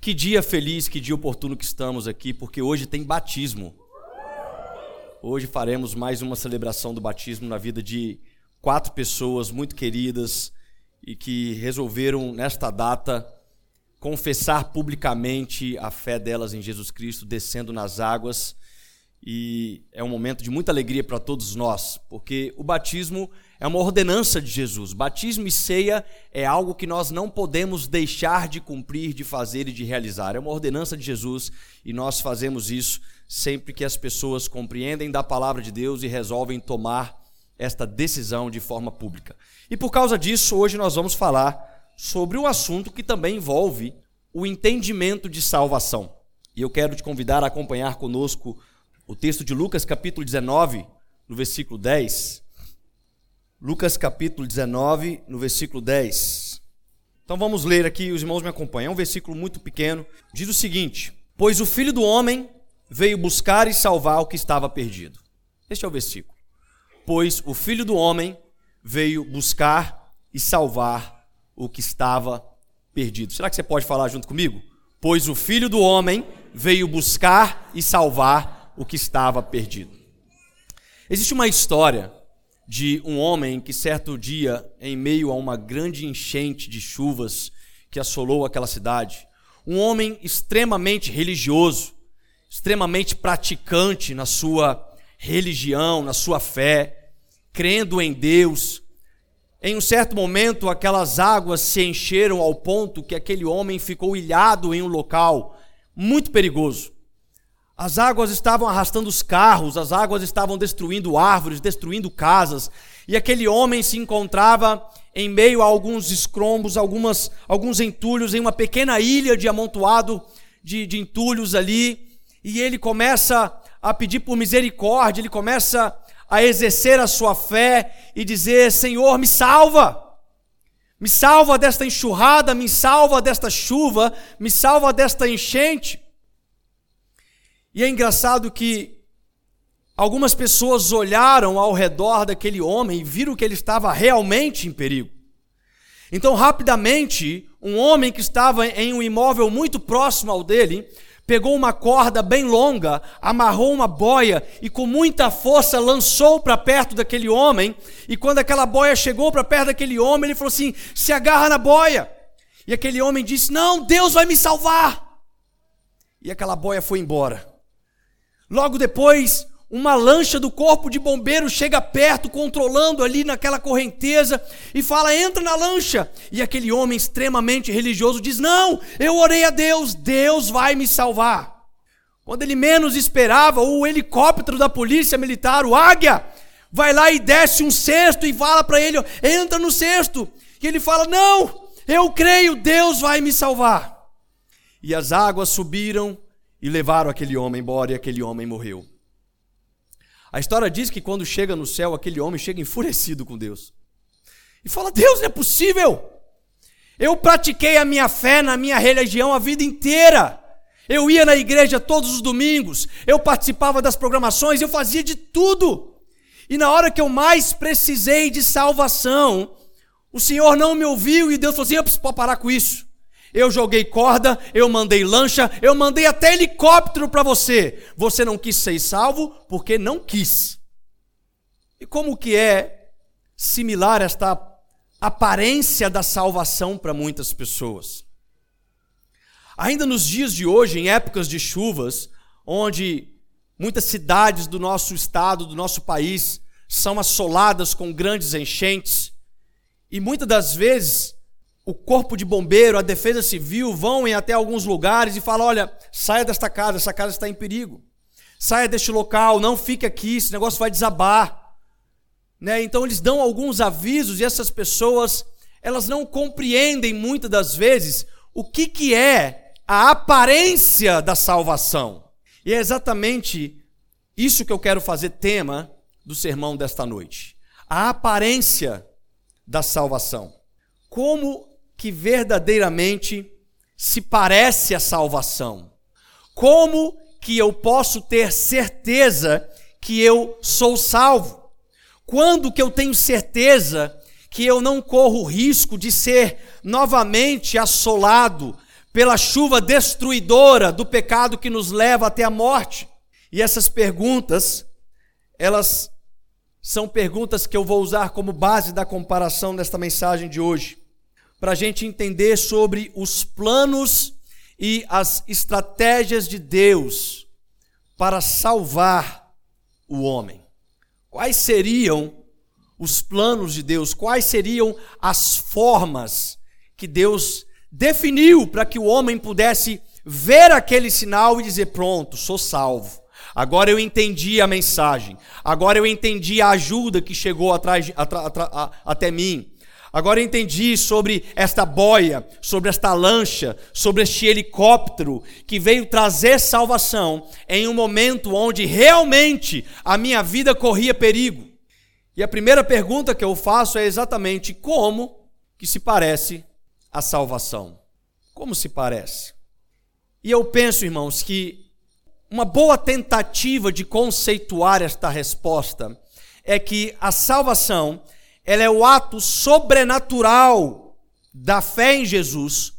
Que dia feliz, que dia oportuno que estamos aqui, porque hoje tem batismo. Hoje faremos mais uma celebração do batismo na vida de quatro pessoas muito queridas e que resolveram, nesta data, confessar publicamente a fé delas em Jesus Cristo, descendo nas águas. E é um momento de muita alegria para todos nós, porque o batismo é uma ordenança de Jesus. Batismo e ceia é algo que nós não podemos deixar de cumprir, de fazer e de realizar. É uma ordenança de Jesus e nós fazemos isso sempre que as pessoas compreendem da palavra de Deus e resolvem tomar esta decisão de forma pública. E por causa disso, hoje nós vamos falar sobre um assunto que também envolve o entendimento de salvação. E eu quero te convidar a acompanhar conosco o texto de Lucas, capítulo 19, no versículo 10. Lucas capítulo 19, no versículo 10. Então vamos ler aqui, os irmãos me acompanham. É um versículo muito pequeno. Diz o seguinte: Pois o filho do homem veio buscar e salvar o que estava perdido. Este é o versículo. Pois o filho do homem veio buscar e salvar o que estava perdido. Será que você pode falar junto comigo? Pois o filho do homem veio buscar e salvar o que estava perdido. Existe uma história de um homem que certo dia, em meio a uma grande enchente de chuvas que assolou aquela cidade, um homem extremamente religioso, extremamente praticante na sua religião, na sua fé, crendo em Deus. Em um certo momento, aquelas águas se encheram ao ponto que aquele homem ficou ilhado em um local muito perigoso. As águas estavam arrastando os carros, as águas estavam destruindo árvores, destruindo casas, e aquele homem se encontrava em meio a alguns escrombos, algumas, alguns entulhos, em uma pequena ilha de amontoado de, de entulhos ali, e ele começa a pedir por misericórdia, ele começa a exercer a sua fé e dizer: Senhor, me salva. Me salva desta enxurrada, me salva desta chuva, me salva desta enchente. E é engraçado que algumas pessoas olharam ao redor daquele homem e viram que ele estava realmente em perigo. Então, rapidamente, um homem que estava em um imóvel muito próximo ao dele, pegou uma corda bem longa, amarrou uma boia e com muita força lançou para perto daquele homem. E quando aquela boia chegou para perto daquele homem, ele falou assim: se agarra na boia. E aquele homem disse: Não, Deus vai me salvar. E aquela boia foi embora. Logo depois, uma lancha do corpo de bombeiro chega perto, controlando ali naquela correnteza, e fala: entra na lancha. E aquele homem extremamente religioso diz: Não, eu orei a Deus, Deus vai me salvar. Quando ele menos esperava, o helicóptero da polícia militar, o Águia, vai lá e desce um cesto e fala para ele: entra no cesto. E ele fala: Não, eu creio, Deus vai me salvar. E as águas subiram e levaram aquele homem embora e aquele homem morreu. A história diz que quando chega no céu, aquele homem chega enfurecido com Deus. E fala: Deus, não é possível. Eu pratiquei a minha fé na minha religião a vida inteira. Eu ia na igreja todos os domingos, eu participava das programações, eu fazia de tudo. E na hora que eu mais precisei de salvação, o Senhor não me ouviu e Deus falou assim: preciso parar com isso. Eu joguei corda, eu mandei lancha, eu mandei até helicóptero para você. Você não quis ser salvo porque não quis. E como que é similar esta aparência da salvação para muitas pessoas? Ainda nos dias de hoje, em épocas de chuvas, onde muitas cidades do nosso estado, do nosso país, são assoladas com grandes enchentes, e muitas das vezes o corpo de bombeiro, a defesa civil vão em até alguns lugares e falam: olha, saia desta casa, essa casa está em perigo. Saia deste local, não fique aqui, esse negócio vai desabar. Né? Então eles dão alguns avisos e essas pessoas, elas não compreendem muitas das vezes o que, que é a aparência da salvação. E é exatamente isso que eu quero fazer tema do sermão desta noite. A aparência da salvação. Como que verdadeiramente se parece a salvação? Como que eu posso ter certeza que eu sou salvo? Quando que eu tenho certeza que eu não corro o risco de ser novamente assolado pela chuva destruidora do pecado que nos leva até a morte. E essas perguntas, elas são perguntas que eu vou usar como base da comparação desta mensagem de hoje, para a gente entender sobre os planos e as estratégias de Deus para salvar o homem. Quais seriam os planos de Deus? Quais seriam as formas que Deus definiu para que o homem pudesse ver aquele sinal e dizer: Pronto, sou salvo. Agora eu entendi a mensagem. Agora eu entendi a ajuda que chegou atrás, atra, atra, a, até mim. Agora entendi sobre esta boia, sobre esta lancha, sobre este helicóptero que veio trazer salvação em um momento onde realmente a minha vida corria perigo. E a primeira pergunta que eu faço é exatamente como que se parece a salvação? Como se parece? E eu penso, irmãos, que uma boa tentativa de conceituar esta resposta é que a salvação ela é o ato sobrenatural da fé em Jesus,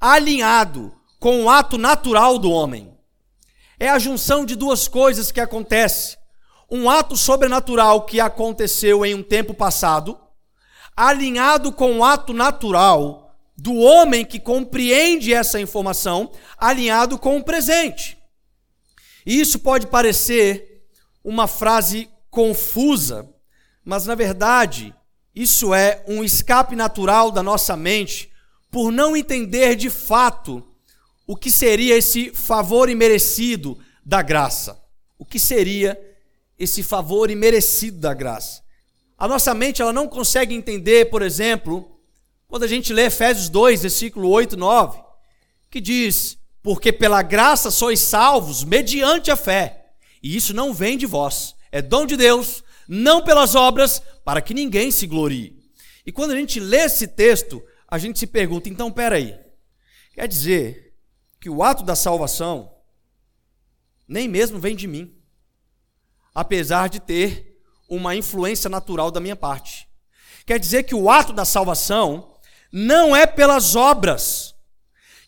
alinhado com o ato natural do homem. É a junção de duas coisas que acontece. Um ato sobrenatural que aconteceu em um tempo passado, alinhado com o ato natural do homem que compreende essa informação, alinhado com o presente. E isso pode parecer uma frase confusa, mas na verdade, isso é um escape natural da nossa mente por não entender de fato o que seria esse favor imerecido da graça. O que seria esse favor imerecido da graça? A nossa mente ela não consegue entender, por exemplo, quando a gente lê Efésios 2, versículo 8 e 9, que diz: porque pela graça sois salvos mediante a fé. E isso não vem de vós, é dom de Deus, não pelas obras, para que ninguém se glorie. E quando a gente lê esse texto, a gente se pergunta, então peraí, quer dizer que o ato da salvação nem mesmo vem de mim, apesar de ter uma influência natural da minha parte. Quer dizer que o ato da salvação não é pelas obras,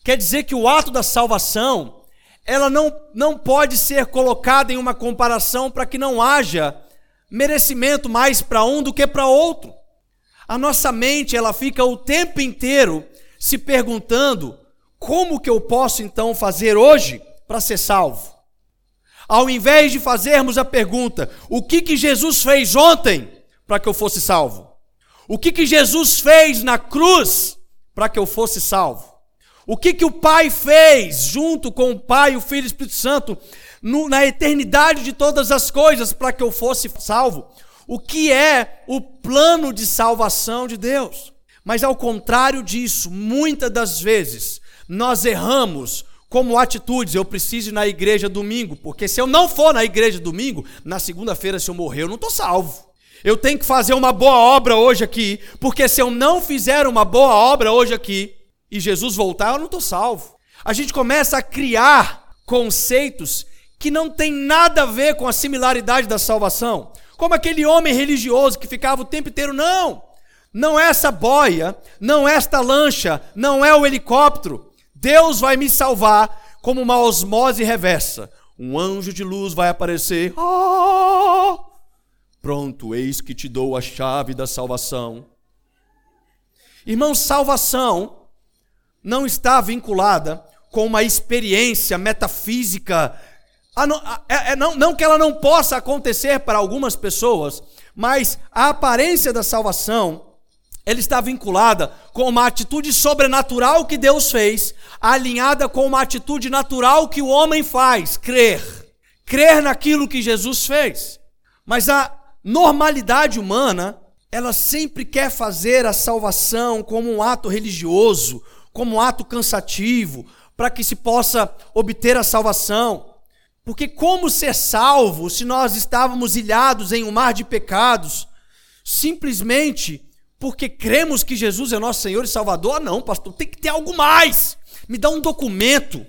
Quer dizer que o ato da salvação, ela não, não pode ser colocada em uma comparação para que não haja merecimento mais para um do que para outro. A nossa mente, ela fica o tempo inteiro se perguntando: como que eu posso então fazer hoje para ser salvo? Ao invés de fazermos a pergunta: o que que Jesus fez ontem para que eu fosse salvo? O que que Jesus fez na cruz para que eu fosse salvo? O que, que o Pai fez junto com o Pai, o Filho e o Espírito Santo no, na eternidade de todas as coisas para que eu fosse salvo? O que é o plano de salvação de Deus? Mas ao contrário disso, muitas das vezes nós erramos como atitudes. Eu preciso ir na igreja domingo, porque se eu não for na igreja domingo, na segunda-feira, se eu morrer, eu não estou salvo. Eu tenho que fazer uma boa obra hoje aqui, porque se eu não fizer uma boa obra hoje aqui, e Jesus voltar, eu não estou salvo. A gente começa a criar conceitos que não tem nada a ver com a similaridade da salvação. Como aquele homem religioso que ficava o tempo inteiro, não, não é essa boia, não é esta lancha, não é o helicóptero. Deus vai me salvar como uma osmose reversa. Um anjo de luz vai aparecer. Ah, pronto, eis que te dou a chave da salvação. Irmão, salvação não está vinculada com uma experiência metafísica. Não, é, é, não, não que ela não possa acontecer para algumas pessoas, mas a aparência da salvação ela está vinculada com uma atitude sobrenatural que Deus fez, alinhada com uma atitude natural que o homem faz, crer. Crer naquilo que Jesus fez. Mas a normalidade humana, ela sempre quer fazer a salvação como um ato religioso, como um ato cansativo, para que se possa obter a salvação. Porque como ser salvo se nós estávamos ilhados em um mar de pecados, simplesmente porque cremos que Jesus é nosso Senhor e Salvador? Não, pastor, tem que ter algo mais. Me dá um documento.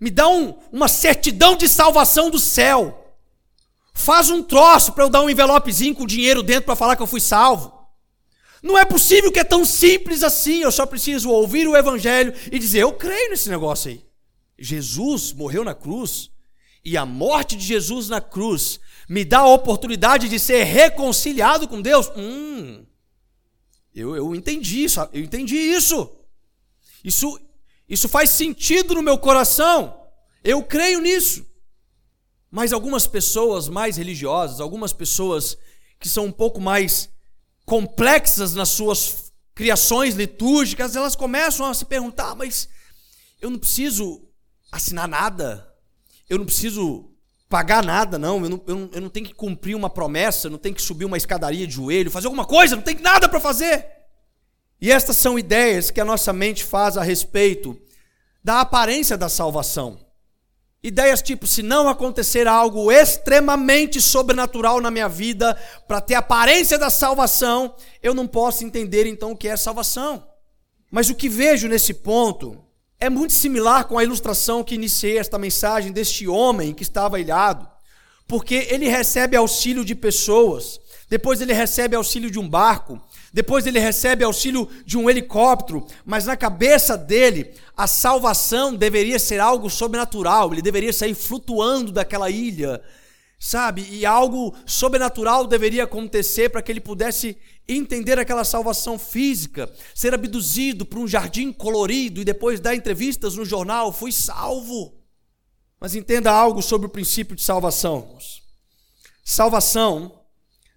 Me dá um, uma certidão de salvação do céu. Faz um troço para eu dar um envelopezinho com dinheiro dentro para falar que eu fui salvo. Não é possível que é tão simples assim. Eu só preciso ouvir o evangelho e dizer: Eu creio nesse negócio aí. Jesus morreu na cruz e a morte de Jesus na cruz me dá a oportunidade de ser reconciliado com Deus. Hum, eu, eu entendi isso, eu entendi isso. Isso, isso faz sentido no meu coração. Eu creio nisso. Mas algumas pessoas mais religiosas, algumas pessoas que são um pouco mais complexas nas suas criações litúrgicas, elas começam a se perguntar: mas eu não preciso assinar nada, eu não preciso pagar nada, não, eu não, eu não, eu não tenho que cumprir uma promessa, não tenho que subir uma escadaria de joelho, fazer alguma coisa, não tem nada para fazer. E estas são ideias que a nossa mente faz a respeito da aparência da salvação. Ideias tipo, se não acontecer algo extremamente sobrenatural na minha vida, para ter aparência da salvação, eu não posso entender então o que é salvação. Mas o que vejo nesse ponto é muito similar com a ilustração que iniciei esta mensagem deste homem que estava ilhado, porque ele recebe auxílio de pessoas, depois ele recebe auxílio de um barco, depois ele recebe auxílio de um helicóptero, mas na cabeça dele, a salvação deveria ser algo sobrenatural, ele deveria sair flutuando daquela ilha, sabe? E algo sobrenatural deveria acontecer para que ele pudesse entender aquela salvação física, ser abduzido para um jardim colorido e depois dar entrevistas no jornal, fui salvo. Mas entenda algo sobre o princípio de salvação. Salvação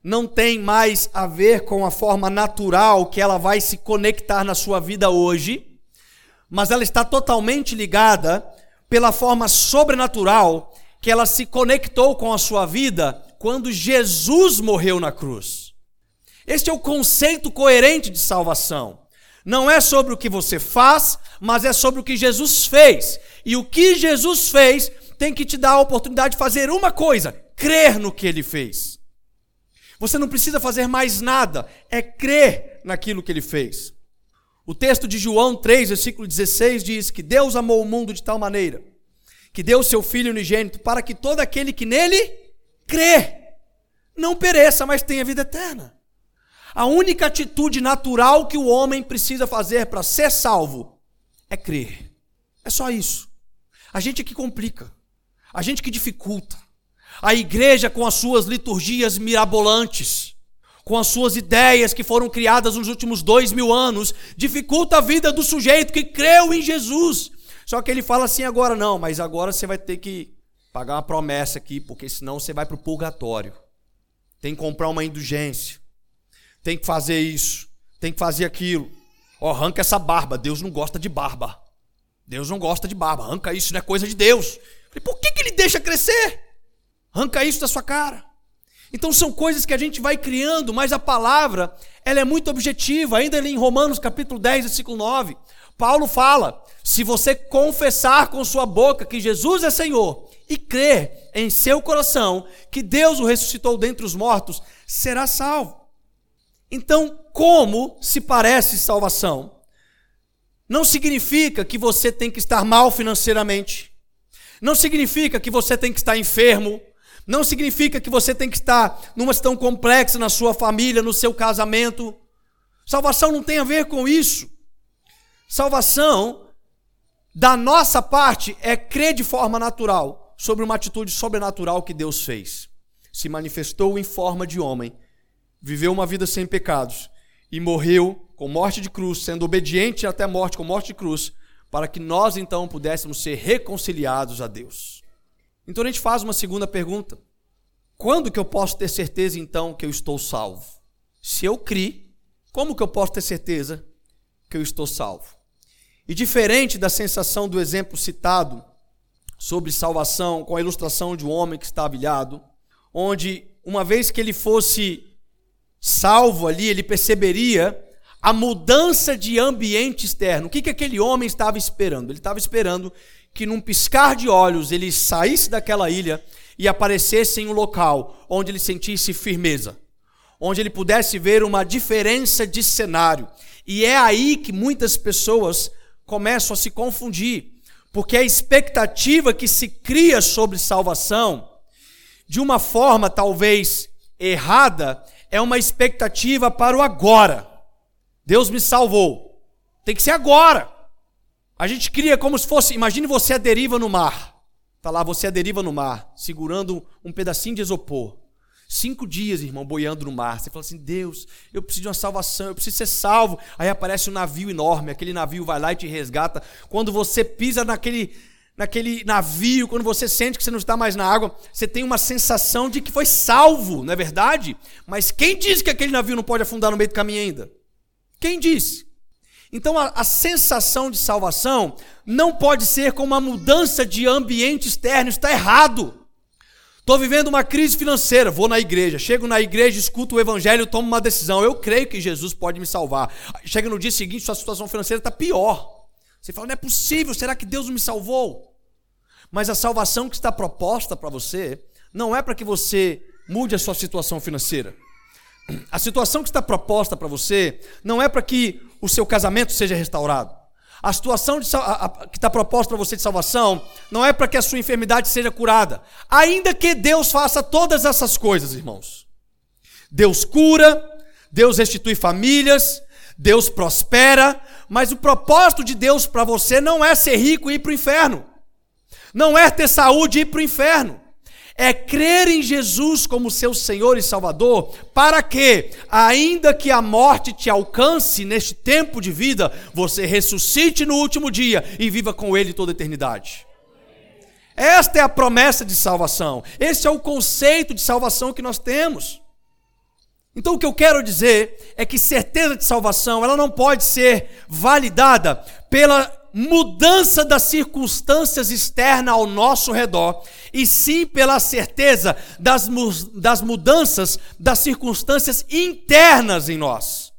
não tem mais a ver com a forma natural que ela vai se conectar na sua vida hoje, mas ela está totalmente ligada pela forma sobrenatural que ela se conectou com a sua vida quando Jesus morreu na cruz. Este é o conceito coerente de salvação. Não é sobre o que você faz, mas é sobre o que Jesus fez. E o que Jesus fez tem que te dar a oportunidade de fazer uma coisa: crer no que ele fez. Você não precisa fazer mais nada, é crer naquilo que ele fez. O texto de João 3, versículo 16 diz que Deus amou o mundo de tal maneira que deu seu filho unigênito para que todo aquele que nele crê não pereça, mas tenha vida eterna. A única atitude natural que o homem precisa fazer para ser salvo é crer. É só isso. A gente que complica, a gente que dificulta. A igreja, com as suas liturgias mirabolantes, com as suas ideias que foram criadas nos últimos dois mil anos, dificulta a vida do sujeito que creu em Jesus. Só que ele fala assim agora, não, mas agora você vai ter que pagar uma promessa aqui, porque senão você vai para o purgatório. Tem que comprar uma indulgência. Tem que fazer isso. Tem que fazer aquilo. oh, arranca essa barba. Deus não gosta de barba. Deus não gosta de barba. Arranca isso, não é coisa de Deus. Por que, que ele deixa crescer? Arranca isso da sua cara. Então são coisas que a gente vai criando, mas a palavra, ela é muito objetiva. Ainda ali em Romanos capítulo 10, versículo 9, Paulo fala: "Se você confessar com sua boca que Jesus é Senhor e crer em seu coração que Deus o ressuscitou dentre os mortos, será salvo." Então, como se parece salvação? Não significa que você tem que estar mal financeiramente. Não significa que você tem que estar enfermo não significa que você tem que estar numa situação complexa na sua família, no seu casamento. Salvação não tem a ver com isso. Salvação, da nossa parte, é crer de forma natural sobre uma atitude sobrenatural que Deus fez. Se manifestou em forma de homem, viveu uma vida sem pecados e morreu com morte de cruz, sendo obediente até a morte com morte de cruz, para que nós então pudéssemos ser reconciliados a Deus. Então a gente faz uma segunda pergunta. Quando que eu posso ter certeza então que eu estou salvo? Se eu criei, como que eu posso ter certeza que eu estou salvo? E diferente da sensação do exemplo citado sobre salvação, com a ilustração de um homem que estava ilhado, onde uma vez que ele fosse salvo ali, ele perceberia a mudança de ambiente externo. O que, que aquele homem estava esperando? Ele estava esperando que num piscar de olhos ele saísse daquela ilha e aparecesse em um local onde ele sentisse firmeza, onde ele pudesse ver uma diferença de cenário. E é aí que muitas pessoas começam a se confundir, porque a expectativa que se cria sobre salvação, de uma forma talvez errada, é uma expectativa para o agora. Deus me salvou. Tem que ser agora. A gente cria como se fosse, imagine você a deriva no mar. Tá lá você a deriva no mar, segurando um pedacinho de isopor. Cinco dias, irmão, boiando no mar. Você fala assim: Deus, eu preciso de uma salvação, eu preciso ser salvo. Aí aparece um navio enorme, aquele navio vai lá e te resgata. Quando você pisa naquele, naquele navio, quando você sente que você não está mais na água, você tem uma sensação de que foi salvo, não é verdade? Mas quem disse que aquele navio não pode afundar no meio do caminho ainda? Quem disse? Então a, a, sensação de salvação não pode ser como uma mudança de ambiente externo, está errado. Estou vivendo uma crise financeira, vou na igreja, chego na igreja, escuto o evangelho, tomo uma decisão. Eu creio que Jesus pode me salvar. Chega no dia seguinte, sua situação financeira está pior. Você fala, não é possível, será que Deus não me salvou? Mas a salvação que está proposta para você não é para que você mude a sua situação financeira. A situação que está proposta para você não é para que o seu casamento seja restaurado. A situação de, a, a, que está proposta para você de salvação não é para que a sua enfermidade seja curada. Ainda que Deus faça todas essas coisas, irmãos. Deus cura, Deus restitui famílias, Deus prospera, mas o propósito de Deus para você não é ser rico e ir para o inferno. Não é ter saúde e ir para o inferno é crer em Jesus como seu Senhor e Salvador, para que, ainda que a morte te alcance neste tempo de vida, você ressuscite no último dia e viva com Ele toda a eternidade. Esta é a promessa de salvação, esse é o conceito de salvação que nós temos. Então o que eu quero dizer é que certeza de salvação, ela não pode ser validada pela mudança das circunstâncias externas ao nosso redor, e sim pela certeza das, das mudanças das circunstâncias internas em nós.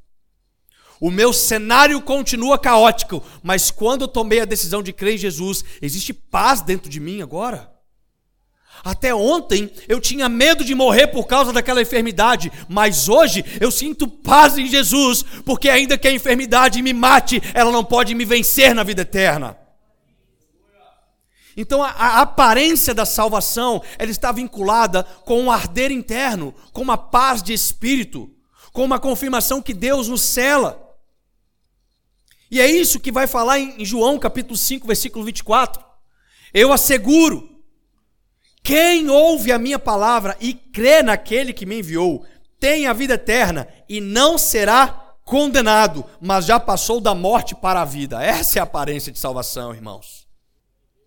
O meu cenário continua caótico, mas quando eu tomei a decisão de crer em Jesus, existe paz dentro de mim agora. Até ontem eu tinha medo de morrer por causa daquela enfermidade, mas hoje eu sinto paz em Jesus, porque ainda que a enfermidade me mate, ela não pode me vencer na vida eterna. Então a, a, aparência da salvação, ela está vinculada com um arder interno, com uma paz de espírito, com uma confirmação que Deus nos cela. E é isso que vai falar em, em João capítulo 5, versículo 24. Eu asseguro quem ouve a minha palavra e crê naquele que me enviou, tem a vida eterna e não será condenado, mas já passou da morte para a vida. Essa é a aparência de salvação, irmãos.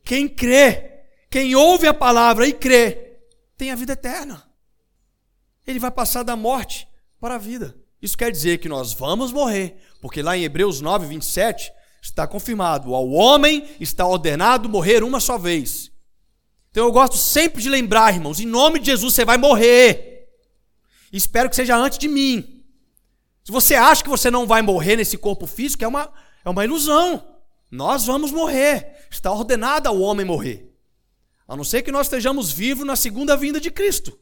Quem crê, quem ouve a palavra e crê, tem a vida eterna. Ele vai passar da morte para a vida. Isso quer dizer que nós vamos morrer, porque lá em Hebreus 9, 27 está confirmado: ao homem está ordenado morrer uma só vez então eu gosto sempre de lembrar, irmãos, em nome de Jesus você vai morrer. espero que seja antes de mim. Se você acha que você não vai morrer nesse corpo físico, é uma, é uma ilusão. Nós vamos morrer. Está ordenado ao homem morrer. A não ser que nós estejamos vivos na segunda vinda de Cristo.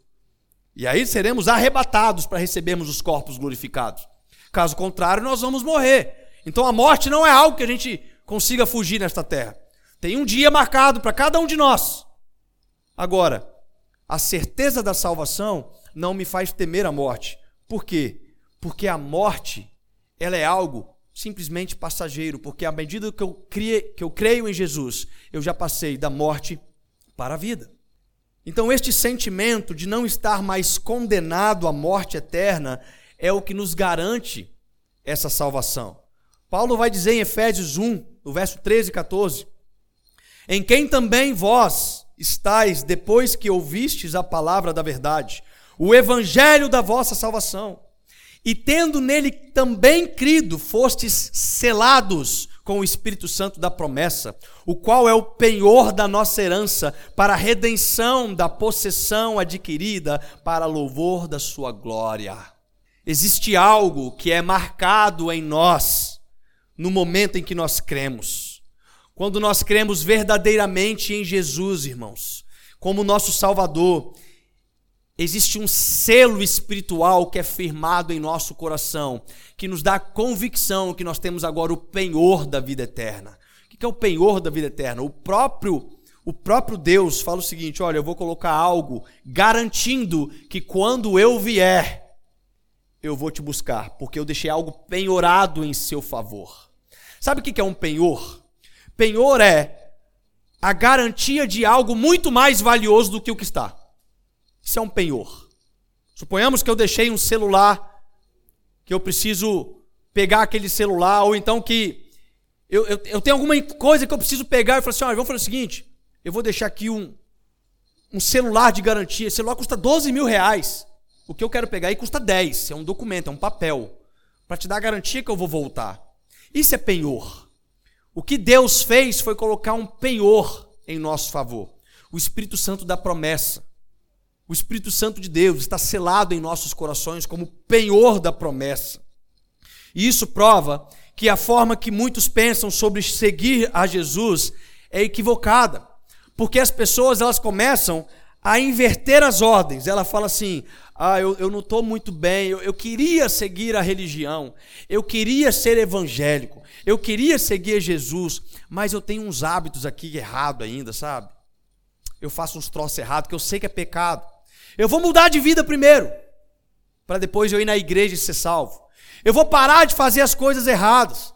E aí seremos arrebatados para recebermos os corpos glorificados. Caso contrário, nós vamos morrer. Então a morte não é algo que a gente consiga fugir nesta terra. Tem um dia marcado para cada um de nós. Agora, a certeza da salvação não me faz temer a morte. Por quê? Porque a morte, ela é algo simplesmente passageiro, porque à medida que eu, crie, que eu creio em Jesus, eu já passei da morte para a vida. Então, este sentimento de não estar mais condenado à morte eterna é o que nos garante essa salvação. Paulo vai dizer em Efésios 1, no verso 13 e 14: Em quem também vós, estáis depois que ouvistes a palavra da verdade, o evangelho da vossa salvação, e tendo nele também crido, fostes selados com o Espírito Santo da promessa, o qual é o penhor da nossa herança para a redenção da possessão adquirida para louvor da sua glória. Existe algo que é marcado em nós no momento em que nós cremos. Quando nós cremos verdadeiramente em Jesus, irmãos, como nosso Salvador, existe um selo espiritual que é firmado em nosso coração, que nos dá a convicção que nós temos agora o penhor da vida eterna. O que é o penhor da vida eterna? O próprio o próprio Deus fala o seguinte: olha, eu vou colocar algo garantindo que quando eu vier, eu vou te buscar, porque eu deixei algo penhorado em seu favor. Sabe o que é um penhor? Penhor é a garantia de algo muito mais valioso do que o que está. Isso é um penhor. Suponhamos que eu deixei um celular, que eu preciso pegar aquele celular, ou então que eu, eu, eu tenho alguma coisa que eu preciso pegar e falar assim: olha, vamos fazer o seguinte, eu vou deixar aqui um, um celular de garantia. Esse celular custa 12 mil reais. O que eu quero pegar aí custa 10. É um documento, é um papel. Para te dar a garantia que eu vou voltar. Isso é penhor. O que Deus fez foi colocar um penhor em nosso favor. O Espírito Santo da promessa. O Espírito Santo de Deus está selado em nossos corações como penhor da promessa. E isso prova que a forma que muitos pensam sobre seguir a Jesus é equivocada. Porque as pessoas elas começam a inverter as ordens. Ela fala assim: ah, eu, eu não estou muito bem, eu, eu queria seguir a religião, eu queria ser evangélico, eu queria seguir Jesus, mas eu tenho uns hábitos aqui errado ainda, sabe? Eu faço uns troços errados que eu sei que é pecado. Eu vou mudar de vida primeiro, para depois eu ir na igreja e ser salvo. Eu vou parar de fazer as coisas erradas,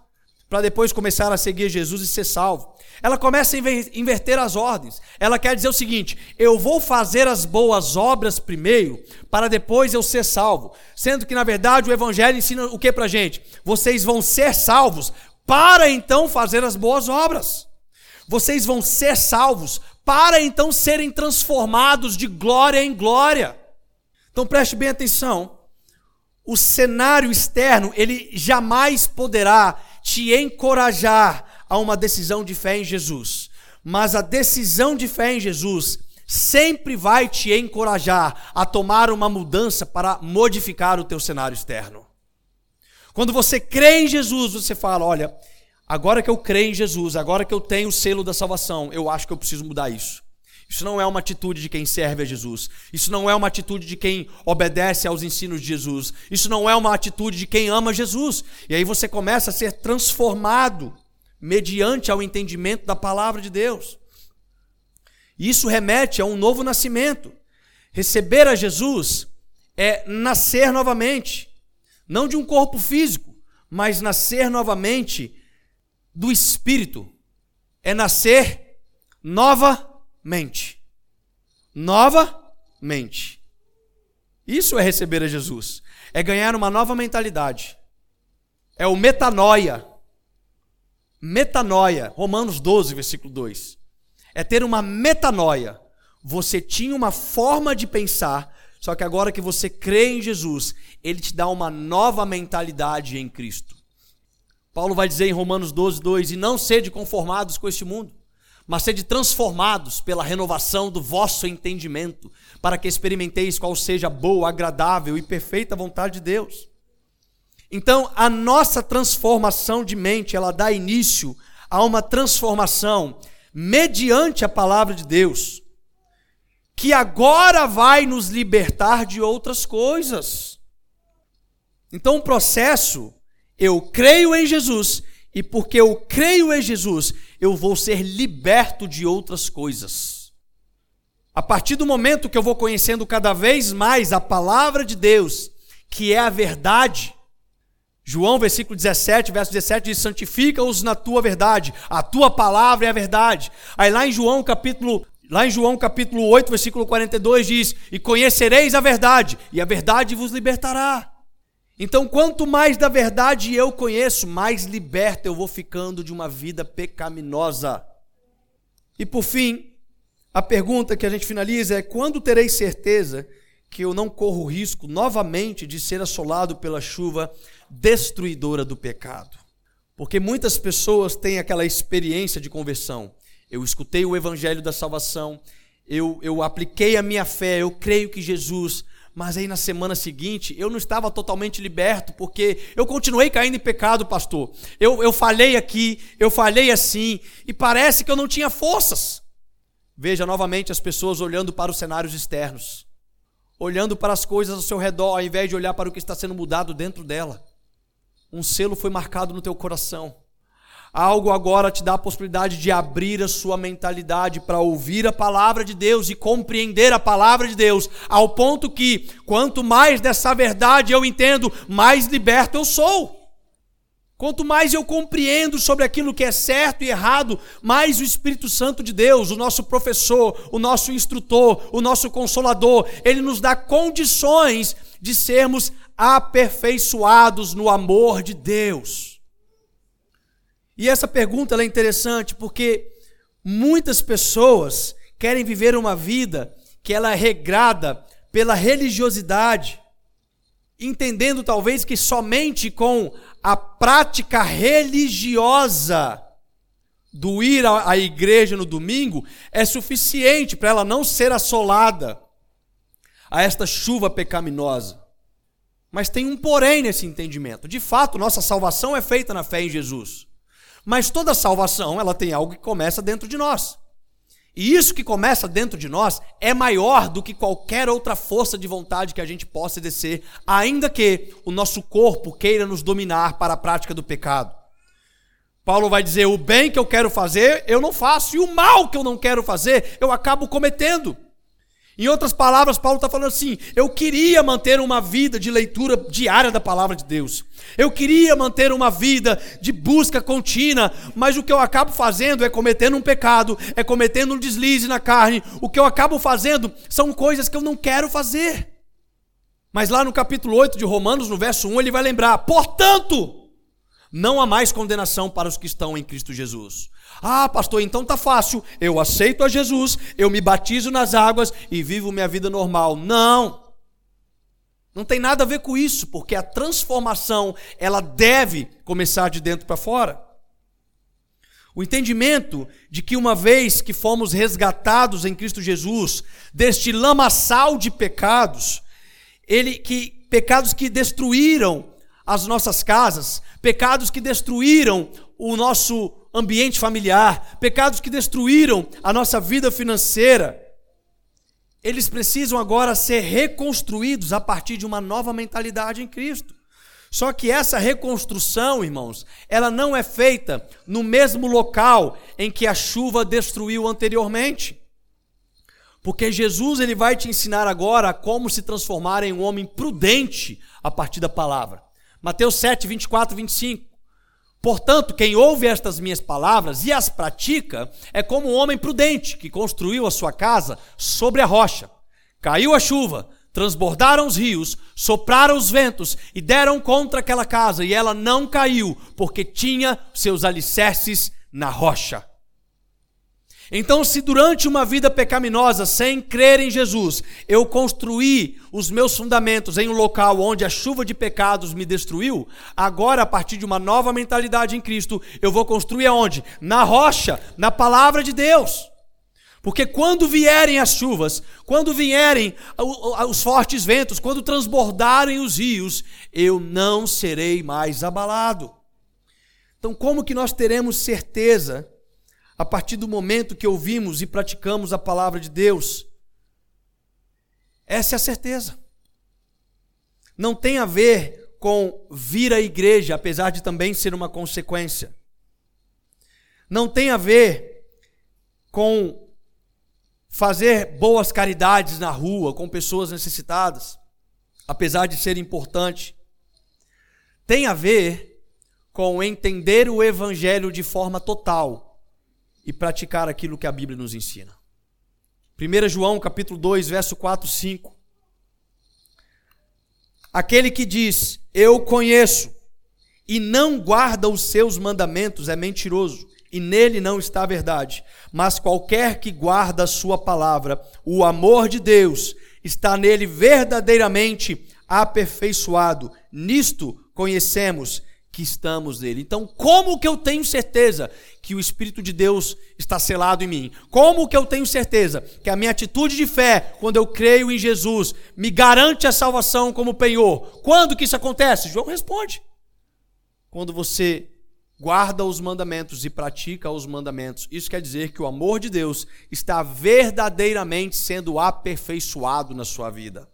para depois começar a seguir Jesus e ser salvo. Ela começa a inverter as ordens. Ela quer dizer o seguinte: eu vou fazer as boas obras primeiro, para depois eu ser salvo. Sendo que, na verdade, o Evangelho ensina o que para gente? Vocês vão ser salvos para então fazer as boas obras. Vocês vão ser salvos para então serem transformados de glória em glória. Então preste bem atenção. O cenário externo, ele jamais poderá te encorajar a uma decisão de fé em Jesus. Mas a decisão de fé em Jesus sempre vai te encorajar a tomar uma mudança para modificar o teu cenário externo. Quando você crê em Jesus, você fala: olha, agora que eu creio em Jesus, agora que eu tenho o selo da salvação, eu acho que eu preciso mudar isso. Isso não é uma atitude de quem serve a Jesus. Isso não é uma atitude de quem obedece aos ensinos de Jesus. Isso não é uma atitude de quem ama Jesus. E aí você começa a ser transformado mediante ao entendimento da palavra de Deus. Isso remete a um novo nascimento. Receber a Jesus é nascer novamente, não de um corpo físico, mas nascer novamente do espírito. É nascer novamente. Novamente. Isso é receber a Jesus. É ganhar uma nova mentalidade. É o metanoia metanoia, Romanos 12, versículo 2. É ter uma metanoia. Você tinha uma forma de pensar, só que agora que você crê em Jesus, ele te dá uma nova mentalidade em Cristo. Paulo vai dizer em Romanos 12, 2: E não sede conformados com este mundo, mas sede transformados pela renovação do vosso entendimento, para que experimenteis qual seja boa, agradável e perfeita vontade de Deus. Então, a nossa transformação de mente, ela dá início a uma transformação mediante a palavra de Deus, que agora vai nos libertar de outras coisas. Então, o processo, eu creio em Jesus, e porque eu creio em Jesus, eu vou ser liberto de outras coisas. A partir do momento que eu vou conhecendo cada vez mais a palavra de Deus, que é a verdade, João, versículo 17, verso 17 diz: Santifica-os na tua verdade, a tua palavra é a verdade. Aí lá em João, capítulo, lá em João, capítulo 8, versículo 42 diz: E conhecereis a verdade, e a verdade vos libertará. Então, quanto mais da verdade eu conheço, mais liberto eu vou ficando de uma vida pecaminosa. E por fim, a pergunta que a gente finaliza é: quando terei certeza que eu não corro risco novamente de ser assolado pela chuva destruidora do pecado. Porque muitas pessoas têm aquela experiência de conversão. Eu escutei o evangelho da salvação, eu, eu apliquei a minha fé, eu creio que Jesus, mas aí na semana seguinte eu não estava totalmente liberto, porque eu continuei caindo em pecado, pastor. Eu, eu falei aqui, eu falei assim, e parece que eu não tinha forças. Veja novamente as pessoas olhando para os cenários externos, olhando para as coisas ao seu redor, ao invés de olhar para o que está sendo mudado dentro dela um selo foi marcado no teu coração. Algo agora te dá a possibilidade de abrir a sua mentalidade para ouvir a palavra de Deus e compreender a palavra de Deus, ao ponto que, quanto mais dessa verdade eu entendo, mais liberto eu sou. Quanto mais eu compreendo sobre aquilo que é certo e errado, mais o Espírito Santo de Deus, o nosso professor, o nosso instrutor, o nosso consolador, ele nos dá condições de sermos aperfeiçoados no amor de Deus. E essa pergunta é interessante porque muitas pessoas querem viver uma vida que ela é regrada pela religiosidade, entendendo talvez que somente com a prática religiosa do ir à igreja no domingo é suficiente para ela não ser assolada a esta chuva pecaminosa. Mas tem um porém nesse entendimento. De fato, nossa salvação é feita na fé em Jesus. Mas toda salvação, ela tem algo que começa dentro de nós. E isso que começa dentro de nós é maior do que qualquer outra força de vontade que a gente possa exercer, ainda que o nosso corpo queira nos dominar para a prática do pecado. Paulo vai dizer: o bem que eu quero fazer, eu não faço, e o mal que eu não quero fazer, eu acabo cometendo. Em outras palavras, Paulo está falando assim: eu queria manter uma vida de leitura diária da palavra de Deus, eu queria manter uma vida de busca contínua, mas o que eu acabo fazendo é cometendo um pecado, é cometendo um deslize na carne, o que eu acabo fazendo são coisas que eu não quero fazer. Mas lá no capítulo 8 de Romanos, no verso 1, ele vai lembrar: portanto, não há mais condenação para os que estão em Cristo Jesus. Ah, pastor, então tá fácil. Eu aceito a Jesus, eu me batizo nas águas e vivo minha vida normal. Não. Não tem nada a ver com isso, porque a transformação, ela deve começar de dentro para fora. O entendimento de que uma vez que fomos resgatados em Cristo Jesus deste lamaçal de pecados, ele que pecados que destruíram as nossas casas, pecados que destruíram o nosso ambiente familiar, pecados que destruíram a nossa vida financeira. Eles precisam agora ser reconstruídos a partir de uma nova mentalidade em Cristo. Só que essa reconstrução, irmãos, ela não é feita no mesmo local em que a chuva destruiu anteriormente. Porque Jesus ele vai te ensinar agora como se transformar em um homem prudente a partir da palavra. Mateus 7, 24, 25. Portanto, quem ouve estas minhas palavras e as pratica é como um homem prudente que construiu a sua casa sobre a rocha. Caiu a chuva, transbordaram os rios, sopraram os ventos e deram contra aquela casa, e ela não caiu, porque tinha seus alicerces na rocha. Então, se durante uma vida pecaminosa, sem crer em Jesus, eu construí os meus fundamentos em um local onde a chuva de pecados me destruiu, agora, a partir de uma nova mentalidade em Cristo, eu vou construir aonde? Na rocha, na palavra de Deus. Porque quando vierem as chuvas, quando vierem os fortes ventos, quando transbordarem os rios, eu não serei mais abalado. Então, como que nós teremos certeza a partir do momento que ouvimos e praticamos a palavra de Deus. Essa é a certeza. Não tem a ver com vir à igreja, apesar de também ser uma consequência. Não tem a ver com fazer boas caridades na rua com pessoas necessitadas, apesar de ser importante. Tem a ver com entender o evangelho de forma total e praticar aquilo que a Bíblia nos ensina. 1 João capítulo 2, verso 4, 5. Aquele que diz, eu conheço, e não guarda os seus mandamentos é mentiroso, e nele não está a verdade. Mas qualquer que guarda a sua palavra, o amor de Deus está nele verdadeiramente aperfeiçoado. Nisto conhecemos que estamos nele. Então, como que eu tenho certeza que o Espírito de Deus está selado em mim? Como que eu tenho certeza que a minha atitude de fé, quando eu creio em Jesus, me garante a salvação como penhor? Quando que isso acontece? João responde. Quando você guarda os mandamentos e pratica os mandamentos. Isso quer dizer que o amor de Deus está verdadeiramente sendo aperfeiçoado na sua vida.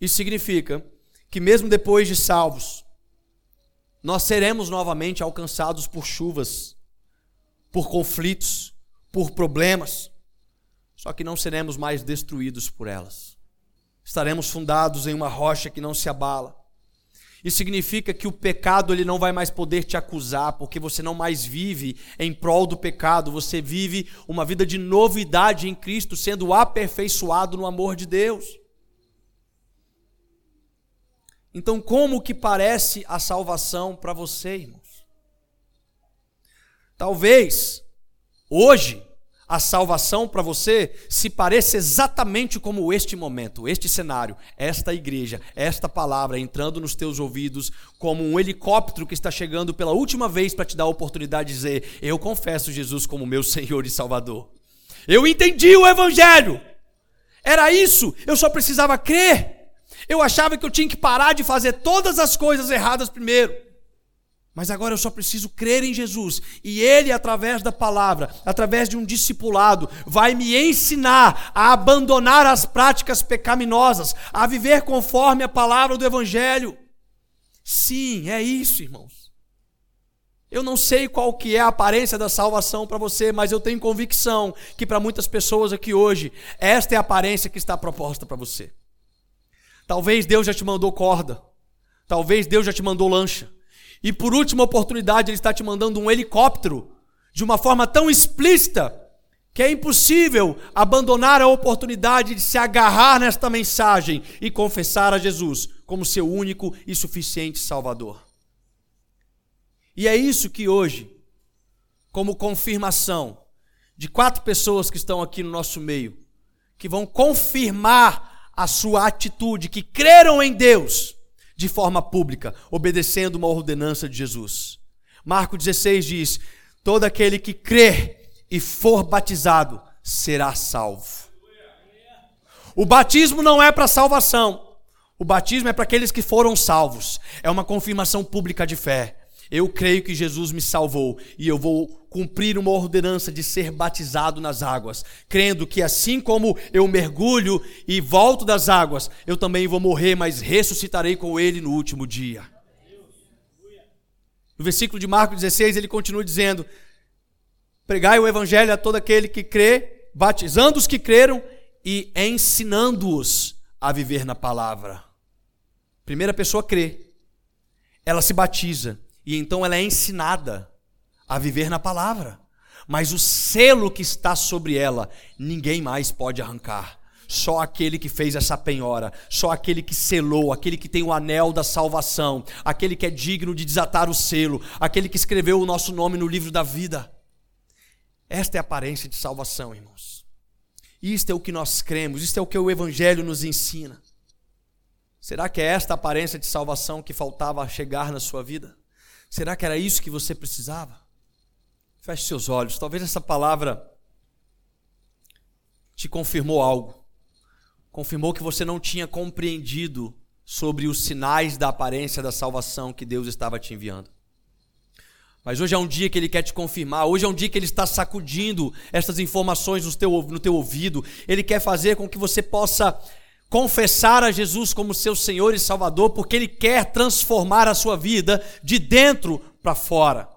Isso significa que mesmo depois de salvos, nós seremos novamente alcançados por chuvas, por conflitos, por problemas, só que não seremos mais destruídos por elas. Estaremos fundados em uma rocha que não se abala. Isso significa que o pecado ele não vai mais poder te acusar, porque você não mais vive em prol do pecado, você vive uma vida de novidade em Cristo, sendo aperfeiçoado no amor de Deus. Então, como que parece a salvação para você, irmãos? Talvez hoje a salvação para você se pareça exatamente como este momento, este cenário, esta igreja, esta palavra entrando nos teus ouvidos como um helicóptero que está chegando pela última vez para te dar a oportunidade de dizer: Eu confesso Jesus como meu Senhor e Salvador. Eu entendi o Evangelho. Era isso, eu só precisava crer. Eu achava que eu tinha que parar de fazer todas as coisas erradas primeiro. Mas agora eu só preciso crer em Jesus e Ele, através da palavra, através de um discipulado, vai me ensinar a abandonar as práticas pecaminosas, a viver conforme a palavra do Evangelho. Sim, é isso, irmãos. Eu não sei qual que é a aparência da salvação para você, mas eu tenho convicção que para muitas pessoas aqui hoje, esta é a aparência que está proposta para você. Talvez Deus já te mandou corda. Talvez Deus já te mandou lancha. E por última oportunidade, Ele está te mandando um helicóptero de uma forma tão explícita que é impossível abandonar a oportunidade de se agarrar nesta mensagem e confessar a Jesus como seu único e suficiente Salvador. E é isso que hoje, como confirmação de quatro pessoas que estão aqui no nosso meio, que vão confirmar a sua atitude, que creram em Deus de forma pública, obedecendo uma ordenança de Jesus. Marco 16 diz: Todo aquele que crer e for batizado será salvo. O batismo não é para salvação. O batismo é para aqueles que foram salvos. É uma confirmação pública de fé. Eu creio que Jesus me salvou e eu vou cumprir uma ordenança de ser batizado nas águas, crendo que assim como eu mergulho e volto das águas, eu também vou morrer, mas ressuscitarei com ele no último dia. No versículo de Marcos 16, ele continua dizendo: Pregai o evangelho a todo aquele que crê, batizando os que creram e ensinando-os a viver na palavra. Primeira pessoa crê, ela se batiza e então ela é ensinada a viver na palavra. Mas o selo que está sobre ela, ninguém mais pode arrancar. Só aquele que fez essa penhora, só aquele que selou, aquele que tem o anel da salvação, aquele que é digno de desatar o selo, aquele que escreveu o nosso nome no livro da vida. Esta é a aparência de salvação, irmãos. Isto é o que nós cremos, isto é o que o Evangelho nos ensina. Será que é esta aparência de salvação que faltava chegar na sua vida? Será que era isso que você precisava? Feche seus olhos. Talvez essa palavra te confirmou algo. Confirmou que você não tinha compreendido sobre os sinais da aparência da salvação que Deus estava te enviando. Mas hoje é um dia que Ele quer te confirmar, hoje é um dia que Ele está sacudindo essas informações no teu, no teu ouvido. Ele quer fazer com que você possa confessar a Jesus como seu Senhor e Salvador, porque Ele quer transformar a sua vida de dentro para fora.